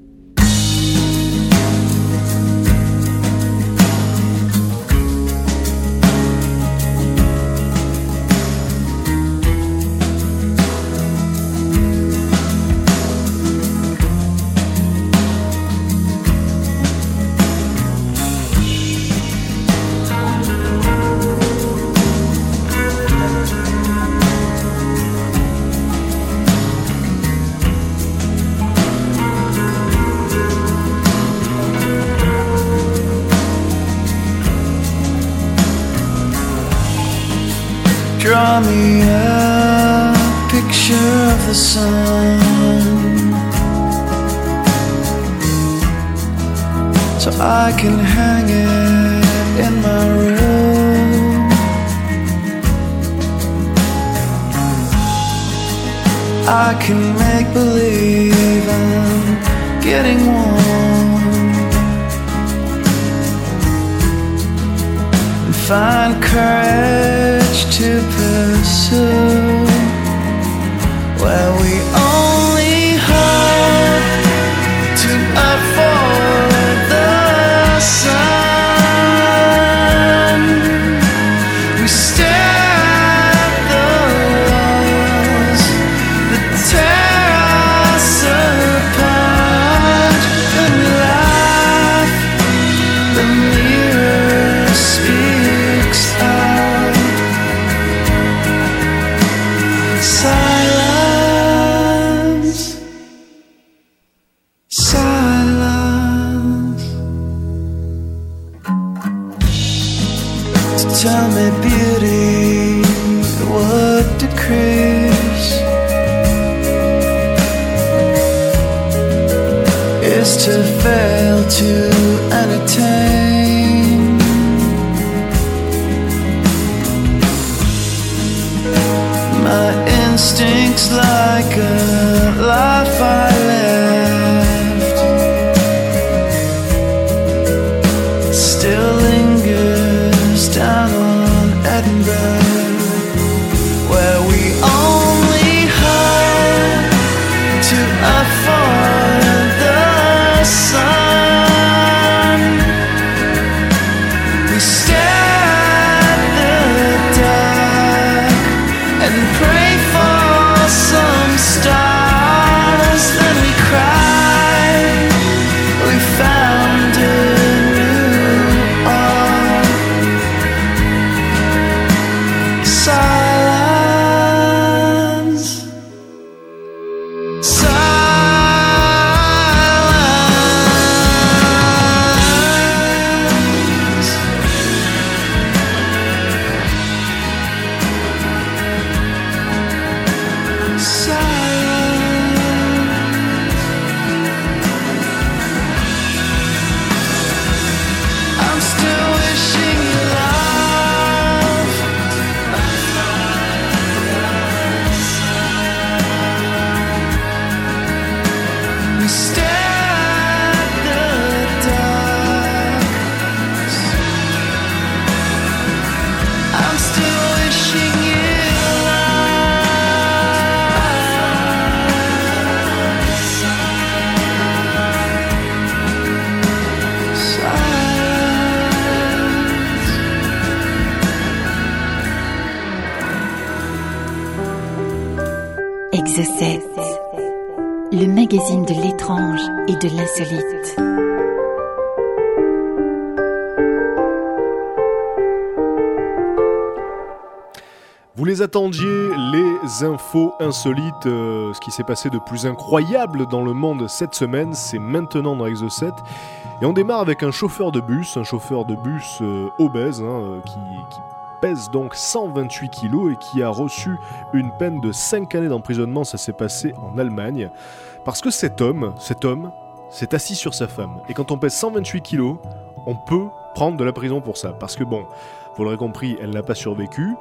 Attendiez, les infos insolites, euh, ce qui s'est passé de plus incroyable dans le monde cette semaine, c'est maintenant dans Exo7. Et on démarre avec un chauffeur de bus, un chauffeur de bus euh, obèse, hein, euh, qui, qui pèse donc 128 kilos et qui a reçu une peine de 5 années d'emprisonnement, ça s'est passé en Allemagne. Parce que cet homme, cet homme, s'est assis sur sa femme. Et quand on pèse 128 kilos, on peut prendre de la prison pour ça. Parce que bon, vous l'aurez compris, elle n'a pas survécu.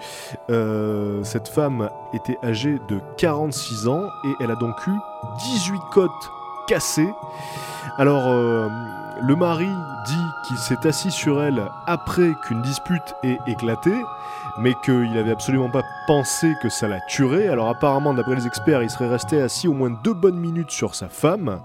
Euh, cette femme était âgée de 46 ans et elle a donc eu 18 côtes cassées. Alors, euh, le mari dit qu'il s'est assis sur elle après qu'une dispute ait éclaté, mais qu'il n'avait absolument pas pensé que ça la tuerait. Alors apparemment, d'après les experts, il serait resté assis au moins deux bonnes minutes sur sa femme,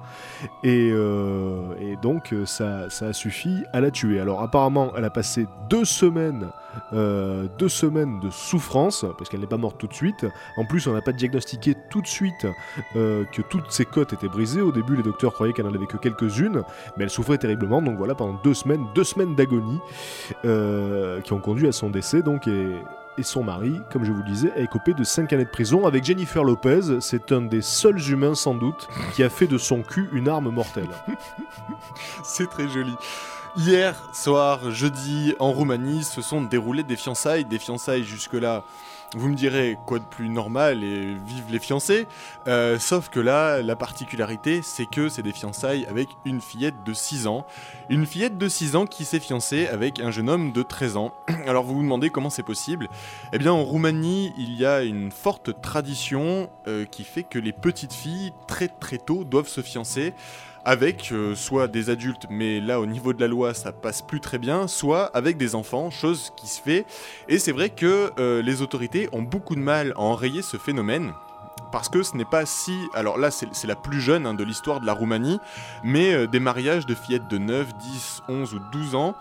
et, euh, donc ça a suffi à la tuer. Alors apparemment, elle a passé deux semaines, euh, deux semaines de souffrance, parce qu'elle n'est pas morte tout de suite. En plus, on n'a pas diagnostiqué tout de suite euh, que toutes ses côtes étaient brisées. Au début, les docteurs croyaient qu'elle n'en avait que quelques-unes, mais elle souffrait terriblement. Donc voilà, pendant deux semaines, deux semaines d'agonie euh, qui ont conduit à son décès. Donc et, et son mari, comme je vous le disais, a écopé de 5 années de prison avec Jennifer Lopez. C'est un des seuls humains, sans doute, qui a fait de son cul une arme mortelle. *laughs* C'est très joli. Hier soir, jeudi, en Roumanie, se sont déroulées des fiançailles. Des fiançailles jusque-là, vous me direz quoi de plus normal et vive les fiancés. Euh, sauf que là, la particularité, c'est que c'est des fiançailles avec une fillette de 6 ans. Une fillette de 6 ans qui s'est fiancée avec un jeune homme de 13 ans. *clears throat* Alors vous vous demandez comment c'est possible? Eh bien en Roumanie, il y a une forte tradition euh, qui fait que les petites filles, très très tôt, doivent se fiancer avec euh, soit des adultes, mais là au niveau de la loi ça passe plus très bien, soit avec des enfants, chose qui se fait. Et c'est vrai que euh, les autorités ont beaucoup de mal à enrayer ce phénomène. Parce que ce n'est pas si... Alors là, c'est la plus jeune hein, de l'histoire de la Roumanie, mais euh, des mariages de fillettes de 9, 10, 11 ou 12 ans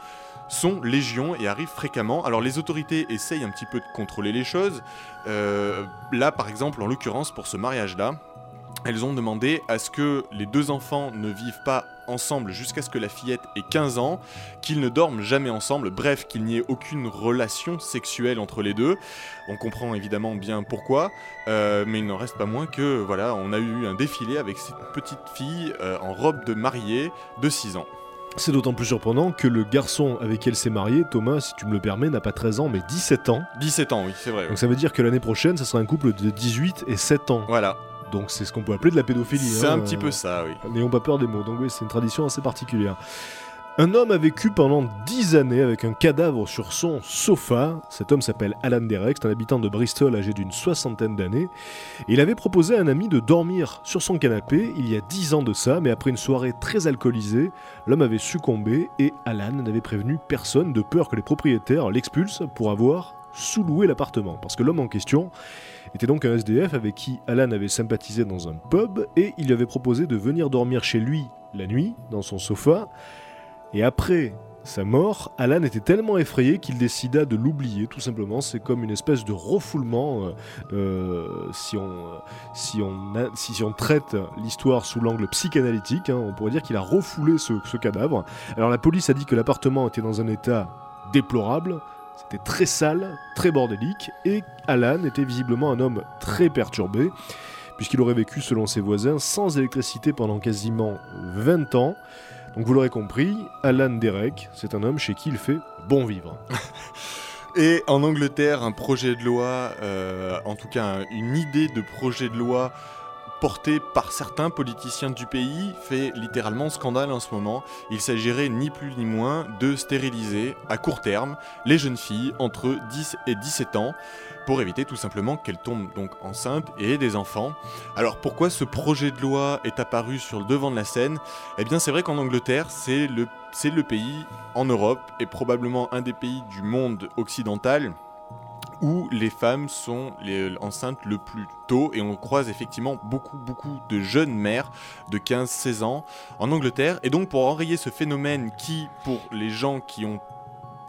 sont légion et arrivent fréquemment. Alors les autorités essayent un petit peu de contrôler les choses. Là, par exemple, en l'occurrence, pour ce mariage-là, elles ont demandé à ce que les deux enfants ne vivent pas ensemble jusqu'à ce que la fillette ait 15 ans, qu'ils ne dorment jamais ensemble, bref, qu'il n'y ait aucune relation sexuelle entre les deux. On comprend évidemment bien pourquoi, euh, mais il n'en reste pas moins que, voilà, on a eu un défilé avec cette petite fille euh, en robe de mariée de 6 ans. C'est d'autant plus surprenant que le garçon avec qui elle s'est mariée, Thomas, si tu me le permets, n'a pas 13 ans mais 17 ans. 17 ans, oui, c'est vrai. oui. Donc ça veut dire que l'année prochaine, ça sera un couple de 18 et 7 ans. Voilà, Donc c'est ce qu'on peut appeler de la pédophilie. c'est hein, un petit euh, peu ça, oui. N'ayons pas peur des mots. Donc oui, c'est une tradition assez particulière. Un homme a vécu pendant 10 années avec un cadavre sur son sofa. Cet homme s'appelle Alan Derek, c'est un habitant de Bristol âgé d'une soixantaine d'années. Il avait proposé à un ami de dormir sur son canapé il y a 10 ans de ça, mais après une soirée très alcoolisée, l'homme avait succombé et Alan n'avait prévenu personne de peur que les propriétaires l'expulsent pour avoir sous-loué l'appartement. Parce que l'homme en question était donc un SDF avec qui Alan avait sympathisé dans un pub et il lui avait proposé de venir dormir chez lui la nuit, dans son sofa. Et après sa mort, Alan était tellement effrayé qu'il décida de l'oublier, tout simplement. C'est comme une espèce de refoulement, euh, euh, si, on, euh, si, on traite l'histoire sous l'angle psychanalytique, hein, on pourrait dire qu'il a refoulé ce cadavre. Alors la police a dit que l'appartement était dans un état déplorable, très sale, très bordélique, et Alan était visiblement un homme très perturbé, puisqu'il aurait vécu, selon ses voisins, sans électricité pendant quasiment 20 ans. Donc vous l'aurez compris, Alan Derek, c'est un homme chez qui il fait bon vivre. *laughs* Et en Angleterre, un projet de loi, euh, en tout cas un- une idée de projet de loi portée par certains politiciens du pays fait littéralement scandale en ce moment. Il s'agirait ni plus ni moins de stériliser à court terme les jeunes filles entre 10 et 17 ans pour éviter tout simplement qu'elles tombent donc enceintes et aient des enfants. Alors pourquoi ce projet de loi est apparu sur le devant de la scène? Eh bien c'est vrai qu'en Angleterre c'est le, c'est le pays en Europe et probablement un des pays du monde occidental où les femmes sont les enceintes le plus tôt et on croise effectivement beaucoup beaucoup de jeunes mères de 15-16 ans en Angleterre. Et donc pour enrayer ce phénomène qui pour les gens qui ont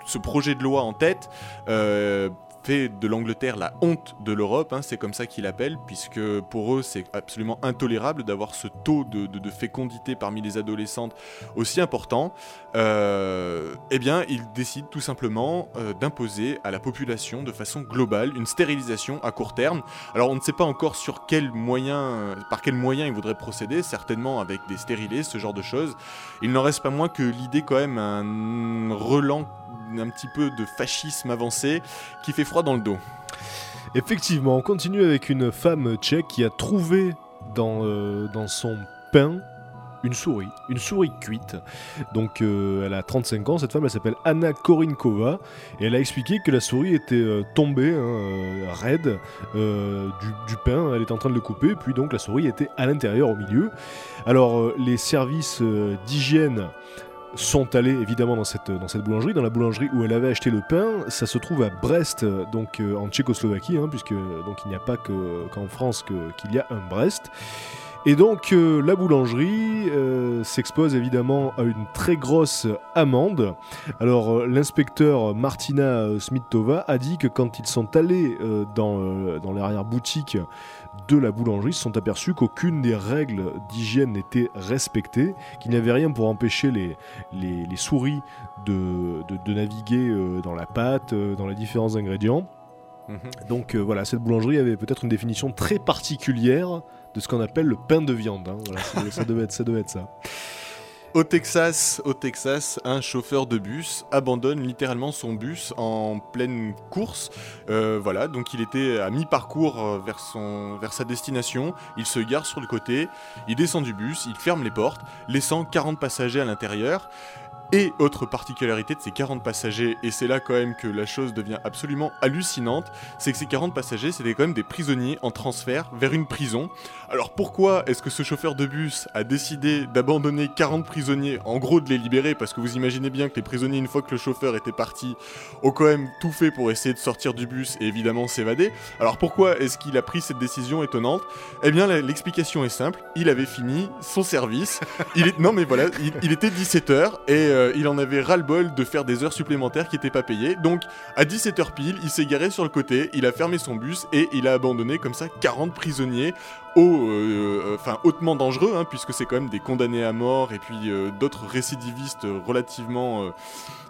ce projet de loi en tête euh, fait de l'Angleterre la honte de l'Europe, hein, c'est comme ça qu'ils l'appellent, puisque pour eux c'est absolument intolérable d'avoir ce taux de, fécondité parmi les adolescentes aussi important. Euh, eh bien, ils décident tout simplement euh, d'imposer à la population de façon globale une stérilisation à court terme. Alors on ne sait pas encore sur quel moyen, par quel moyen ils voudraient procéder, certainement avec des stérilés, ce genre de choses. Il n'en reste pas moins que l'idée quand même un relan un petit peu de fascisme avancé qui fait froid dans le dos. Effectivement, on continue avec une femme tchèque qui a trouvé dans, euh, dans son pain une souris, une souris cuite. Donc euh, elle a 35 ans, cette femme elle s'appelle Anna Korinkova et elle a expliqué que la souris était euh, tombée hein, raide du, du pain, elle était en train de le couper, puis donc la souris était à l'intérieur au milieu. Alors les services d'hygiène sont allés évidemment dans cette, dans cette boulangerie, dans la boulangerie où elle avait acheté le pain. Ça se trouve à Brest, donc euh, en Tchécoslovaquie, hein, puisque donc il n'y a pas que- qu'en France qu'il y a un Brest. Et donc euh, la boulangerie euh, s'expose évidemment à une très grosse amende. Alors l'inspecteur Martina Smitova a dit que quand ils sont allés dans, dans l'arrière-boutique de la boulangerie, se sont aperçus qu'aucune des règles d'hygiène n'était respectée, qu'il n'y avait rien pour empêcher les, les, les souris de, de- de naviguer euh, dans la pâte, euh, dans les différents ingrédients. Donc euh, voilà, cette boulangerie avait peut-être une définition très particulière de ce qu'on appelle le pain de viande. hein. Voilà, ça, ça devait être, ça devait être ça. Au Texas, au Texas, un chauffeur de bus abandonne littéralement son bus en pleine course. Euh, voilà, donc il était à mi-parcours euh, vers, son, vers sa destination. Il se gare sur le côté, il descend du bus, il ferme les portes, laissant 40 passagers à l'intérieur. Et autre particularité de ces 40 passagers, et c'est là quand même que la chose devient absolument hallucinante, c'est que ces 40 passagers, c'était quand même des prisonniers en transfert vers une prison. Alors pourquoi est-ce que ce chauffeur de bus a décidé d'abandonner 40 prisonniers, en gros de les libérer, parce que vous imaginez bien que les prisonniers, une fois que le chauffeur était parti, ont quand même tout fait pour essayer de sortir du bus et évidemment s'évader. Alors pourquoi est-ce qu'il a pris cette décision étonnante? Eh bien l'explication est simple, il avait fini son service, non mais voilà, il, il était 17h et euh, il en avait ras-le-bol de faire des heures supplémentaires qui n'étaient pas payées. Donc à 17h pile, il s'est garé sur le côté, il a fermé son bus et il a abandonné comme ça 40 prisonniers haut, euh, enfin hautement dangereux, hein, puisque c'est quand même des condamnés à mort et puis euh, d'autres récidivistes relativement euh,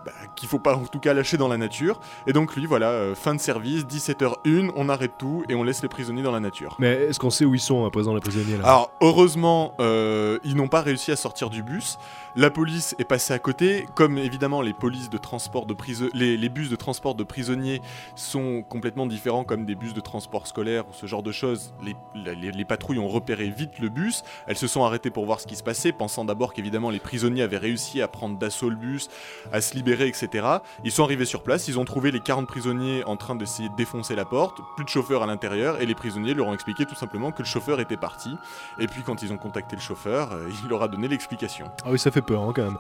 bah, qu'il faut pas en tout cas lâcher dans la nature. Et donc lui, voilà, euh, fin de service, 17h01, on arrête tout et on laisse les prisonniers dans la nature. Mais est-ce qu'on sait où ils sont à présent les prisonniers là? Alors heureusement, euh, ils n'ont pas réussi à sortir du bus. La police est passée à côté, comme évidemment les polices de transport de priso- les, les bus de transport de prisonniers sont complètement différents comme des bus de transport scolaire ou ce genre de choses. Les- les patrouilles ont repéré vite le bus. Elles se sont arrêtées pour voir ce qui se passait, pensant d'abord qu'évidemment les prisonniers avaient réussi à prendre d'assaut le bus, à se libérer, etc. Ils sont arrivés sur place, ils ont trouvé les 40 prisonniers en train d'essayer de défoncer la porte, plus de chauffeur à l'intérieur, et les prisonniers leur ont expliqué tout simplement que le chauffeur était parti. Et puis quand ils ont contacté le chauffeur, euh, il leur a donné l'explication. Ah oui, ça fait peur hein, quand même.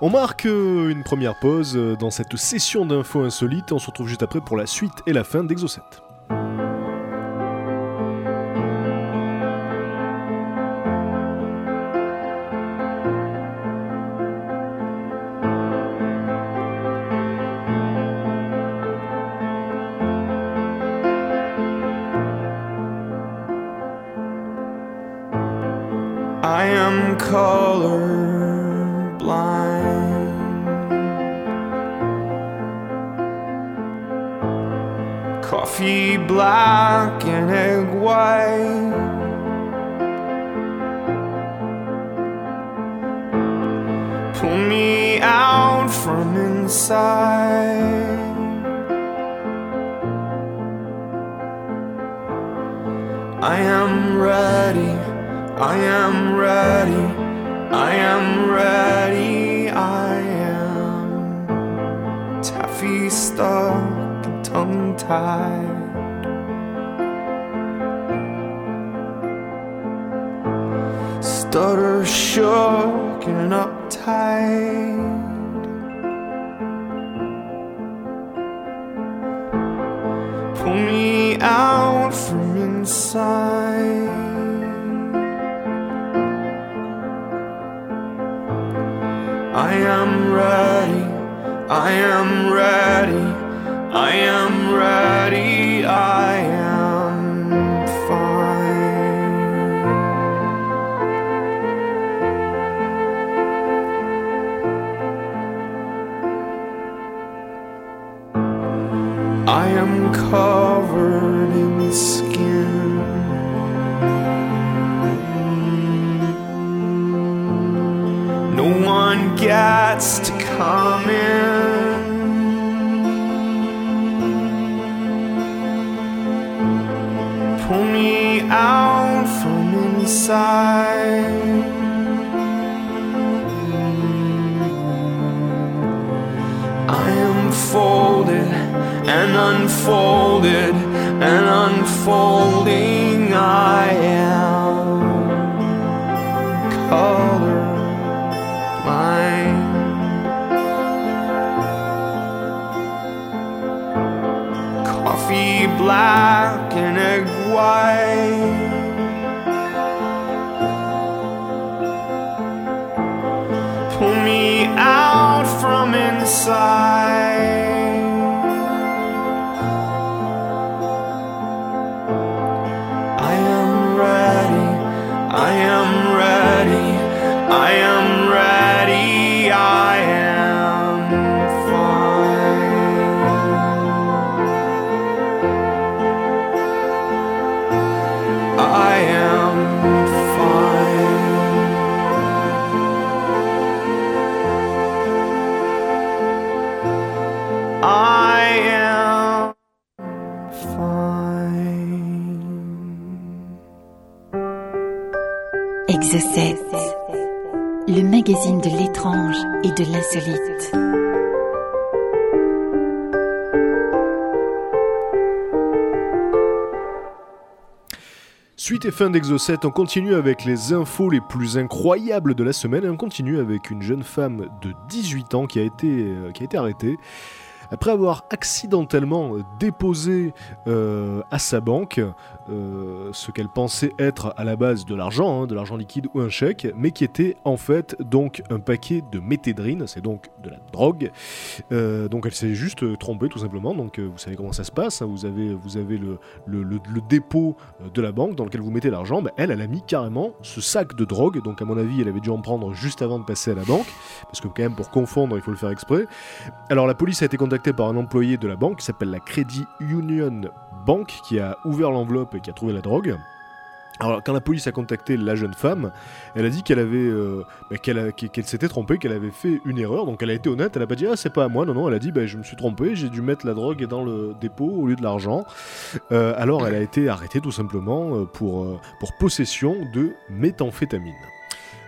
On marque euh, une première pause euh, dans cette session d'infos insolites. On se retrouve juste après pour la suite et la fin d'Exo Coffee black and egg white. Pull me out from inside. I am ready. I am ready. I am ready. I am taffy stuck tongue tied. Stutter shook and uptight. Pull me out from inside. I am ready, I am ready, I am ready, I am fine. I am covered in skin. No one gets to come in. I am folded and unfolded and unfolding. I am color blind. Coffee black and egg white. side. Exocet, le magazine de l'étrange et de l'insolite. Suite et fin d'Exocet, on continue avec les infos les plus incroyables de la semaine et on continue avec une jeune femme de 18 ans qui a été, euh, qui a été arrêtée après avoir accidentellement déposé euh, à sa banque euh, ce qu'elle pensait être à la base de l'argent, hein, de l'argent liquide ou un chèque, mais qui était en fait donc un paquet de méthédrine, c'est donc de la drogue. Euh, donc elle s'est juste euh, trompée tout simplement. Donc vous savez comment ça se passe. hein, vous avez, vous avez le, le- le- dépôt de la banque dans lequel vous mettez l'argent. Bah, elle, elle a mis carrément ce sac de drogue. Donc à mon avis, elle avait dû en prendre juste avant de passer à la banque, parce que quand même pour confondre, il faut le faire exprès. Alors la police a été contactée par un employé de la banque qui s'appelle la Credit Union Bank, qui a ouvert l'enveloppe qui a trouvé la drogue. Alors, quand la police a contacté la jeune femme, elle a dit qu'elle avait, euh, bah, qu'elle s'était trompée, qu'elle avait fait une erreur. Donc, elle a été honnête. Elle a pas dit ah c'est pas à moi. Non non. Elle a dit bah, je me suis trompée. J'ai dû mettre la drogue dans le dépôt au lieu de l'argent. Euh, alors, elle a été arrêtée tout simplement euh, pour pour possession de méthamphétamine.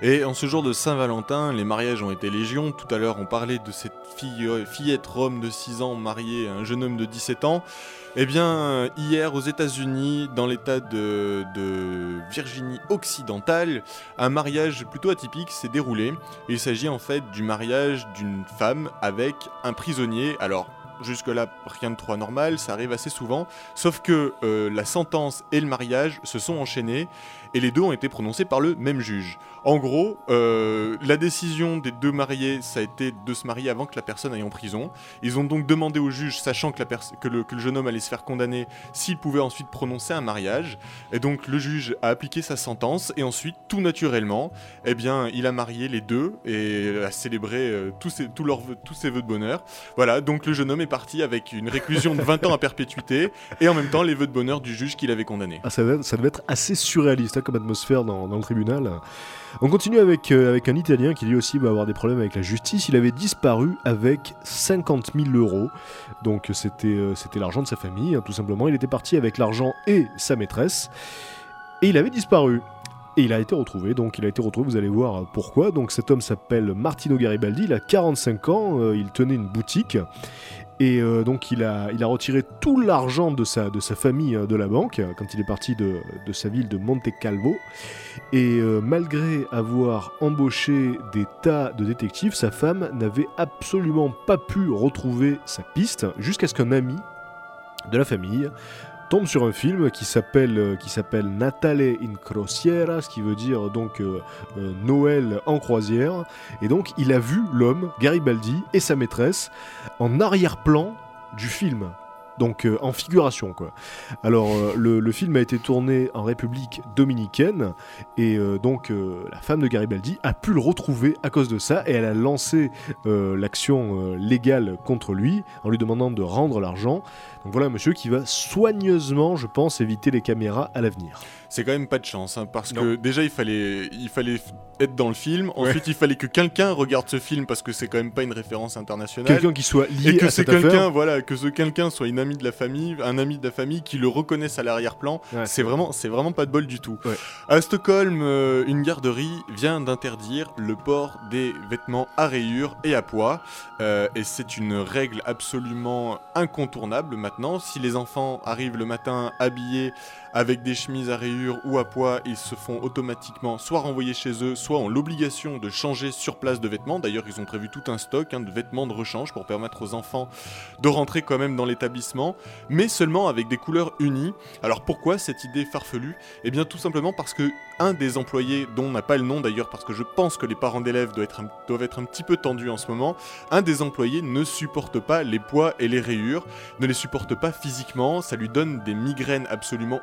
Et en ce jour de Saint-Valentin, les mariages ont été légion. Tout à l'heure, on parlait de cette euh, fillette rome de 6 ans mariée à un jeune homme de 17 ans. Eh bien, hier, aux États-Unis, dans l'état de, de Virginie occidentale, un mariage plutôt atypique s'est déroulé. Il s'agit en fait du mariage d'une femme avec un prisonnier. Alors, jusque-là, rien de trop anormal, ça arrive assez souvent. Sauf que euh, la sentence et le mariage se sont enchaînés et les deux ont été prononcés par le même juge. En gros, euh, la décision des deux mariés, ça a été de se marier avant que la personne aille en prison. Ils ont donc demandé au juge, sachant que, le, jeune homme allait se faire condamner, s'il pouvait ensuite prononcer un mariage. Et donc le juge a appliqué sa sentence, et ensuite, tout naturellement, eh bien, il a marié les deux et a célébré euh, tous, ses, leurs tous ses vœux de bonheur. Voilà, donc le jeune homme est parti avec une réclusion de 20 ans à perpétuité, et en même temps les vœux de bonheur du juge qui l'avait condamné. Ah, ça devait être assez surréaliste comme atmosphère dans, le tribunal. On continue avec, euh, avec un Italien qui lui aussi va avoir des problèmes avec la justice. Il avait disparu avec 50 000 euros. Donc c'était euh, c'était l'argent de sa famille, hein, tout simplement. Il était parti avec l'argent et sa maîtresse. Et il avait disparu. Et il a été retrouvé, donc il a été retrouvé, vous allez voir pourquoi. Donc cet homme s'appelle Martino Garibaldi, il a 45 ans, euh, il tenait une boutique. Et euh, donc il a, retiré tout l'argent de sa, famille euh, de la banque euh, quand il est parti de, sa ville de Monte Calvo. Et malgré avoir embauché des tas de détectives, sa femme n'avait absolument pas pu retrouver sa piste jusqu'à ce qu'un ami de la famille tombe sur un film qui s'appelle euh, qui s'appelle Natale in Crociera, ce qui veut dire donc euh, euh, Noël en croisière. Et donc il a vu l'homme Garibaldi et sa maîtresse en arrière-plan du film. Donc euh, en figuration quoi. Alors euh, le, film a été tourné en République dominicaine et euh, donc la femme de Garibaldi a pu le retrouver à cause de ça et elle a lancé l'action légale contre lui en lui demandant de rendre l'argent. Donc voilà un monsieur qui va soigneusement, je pense, éviter les caméras à l'avenir. C'est quand même pas de chance, hein, parce Non. que déjà il fallait, il fallait être dans le film, ensuite il fallait que quelqu'un regarde ce film parce que c'est quand même pas une référence internationale. Quelqu'un qui soit lié Et que à cette quelqu'un, voilà, que ce quelqu'un soit une amie de la famille, un ami de la famille qui le reconnaisse à l'arrière-plan, Ouais. c'est vraiment, c'est vraiment pas de bol du tout. Ouais. À Stockholm, euh, une garderie vient d'interdire le port des vêtements à rayures et à poids, euh, et c'est une règle absolument incontournable maintenant. Si les enfants arrivent le matin habillés avec des chemises à rayures ou à poids, ils se font automatiquement soit renvoyer chez eux, soit ont l'obligation de changer sur place de vêtements. D'ailleurs, ils ont prévu tout un stock hein, de vêtements de rechange pour permettre aux enfants de rentrer quand même dans l'établissement, mais seulement avec des couleurs unies. Alors pourquoi cette idée farfelue? Eh bien tout simplement parce que un des employés, dont on n'a pas le nom d'ailleurs parce que je pense que les parents d'élèves doivent être, un, petit peu tendus en ce moment, un des employés ne supporte pas les poids et les rayures, ne les supporte pas physiquement, ça lui donne des migraines absolument,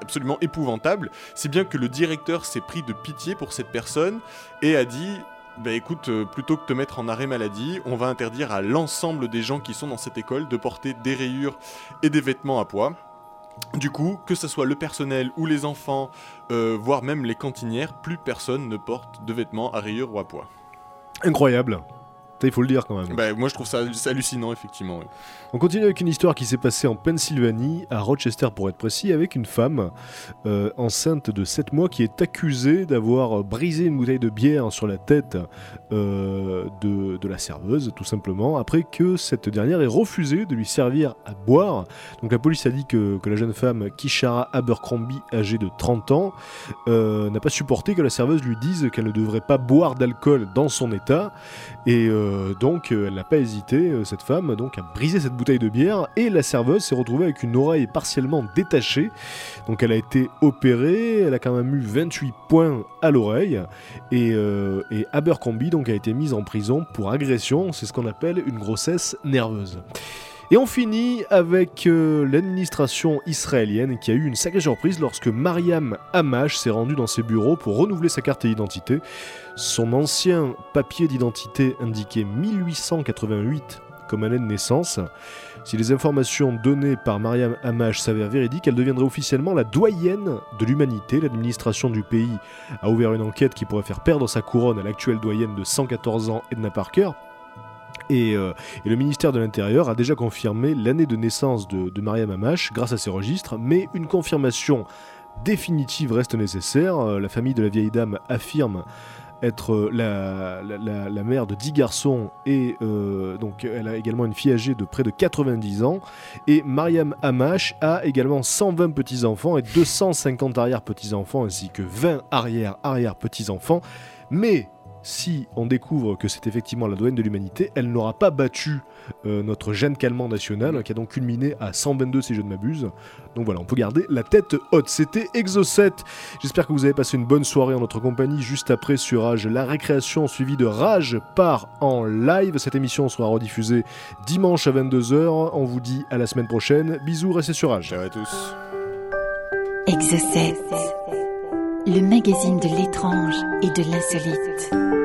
absolument épouvantables, si bien que le directeur s'est pris de pitié pour cette personne et a dit bah écoute, euh, plutôt que de te mettre en arrêt maladie, on va interdire à l'ensemble des gens qui sont dans cette école de porter des rayures et des vêtements à poids. Du coup, que ce soit le personnel ou les enfants, euh, voire même les cantinières, plus personne ne porte de vêtements à rayures ou à poids. Incroyable. Il faut le dire quand même. Bah, moi je trouve ça hallucinant effectivement. oui. On continue avec une histoire qui s'est passée en Pennsylvanie, à Rochester pour être précis, avec une femme euh, enceinte de 7 mois qui est accusée d'avoir euh, brisé une bouteille de bière sur la tête euh, de, de la serveuse, tout simplement, après que cette dernière ait refusé de lui servir à boire. Donc la police a dit que, que la jeune femme, Kishara Abercrombie, âgée de 30 ans, euh, n'a pas supporté que la serveuse lui dise qu'elle ne devrait pas boire d'alcool dans son état. Et euh, donc, euh, elle n'a pas hésité, euh, cette femme, donc à briser cette bouteille de bière. Et la serveuse s'est retrouvée avec une oreille partiellement détachée. Donc, elle a été opérée. Elle a quand même eu 28 points à l'oreille. Et, euh, et Abercrombie donc a été mise en prison pour agression. C'est ce qu'on appelle une grossesse nerveuse. Et on finit avec euh, l'administration israélienne qui a eu une sacrée surprise lorsque Mariam Hamash s'est rendue dans ses bureaux pour renouveler sa carte d'identité. Son ancien papier d'identité indiquait 1888 comme année de naissance. Si les informations données par Mariam Hamash s'avèrent véridiques, elle deviendrait officiellement la doyenne de l'humanité. L'administration du pays a ouvert une enquête qui pourrait faire perdre sa couronne à l'actuelle doyenne de 114 ans, Edna Parker. Et, euh, et le ministère de l'Intérieur a déjà confirmé l'année de naissance de, Mariam Hamash grâce à ses registres, mais une confirmation définitive reste nécessaire. Euh, La famille de la vieille dame affirme être euh, la, mère de 10 garçons et donc elle a également une fille âgée de près de 90 ans. Et Mariam Hamash a également 120 petits-enfants et 250 arrière-petits-enfants ainsi que 20 arrière-arrière-petits-enfants. Mais si on découvre que c'est effectivement la douane de l'humanité, elle n'aura pas battu euh, notre Jeanne Calment national, qui a donc culminé à 122 si je ne m'abuse. Donc voilà, on peut garder la tête haute. C'était Exo7. J'espère que vous avez passé une bonne soirée en notre compagnie. Juste après sur Rage, la récréation suivie de Rage part en live. Cette émission sera rediffusée dimanche à 22h. On vous dit à la semaine prochaine. Bisous, restez sur Rage. Ciao à tous. Exocet, le magazine de l'étrange et de l'insolite.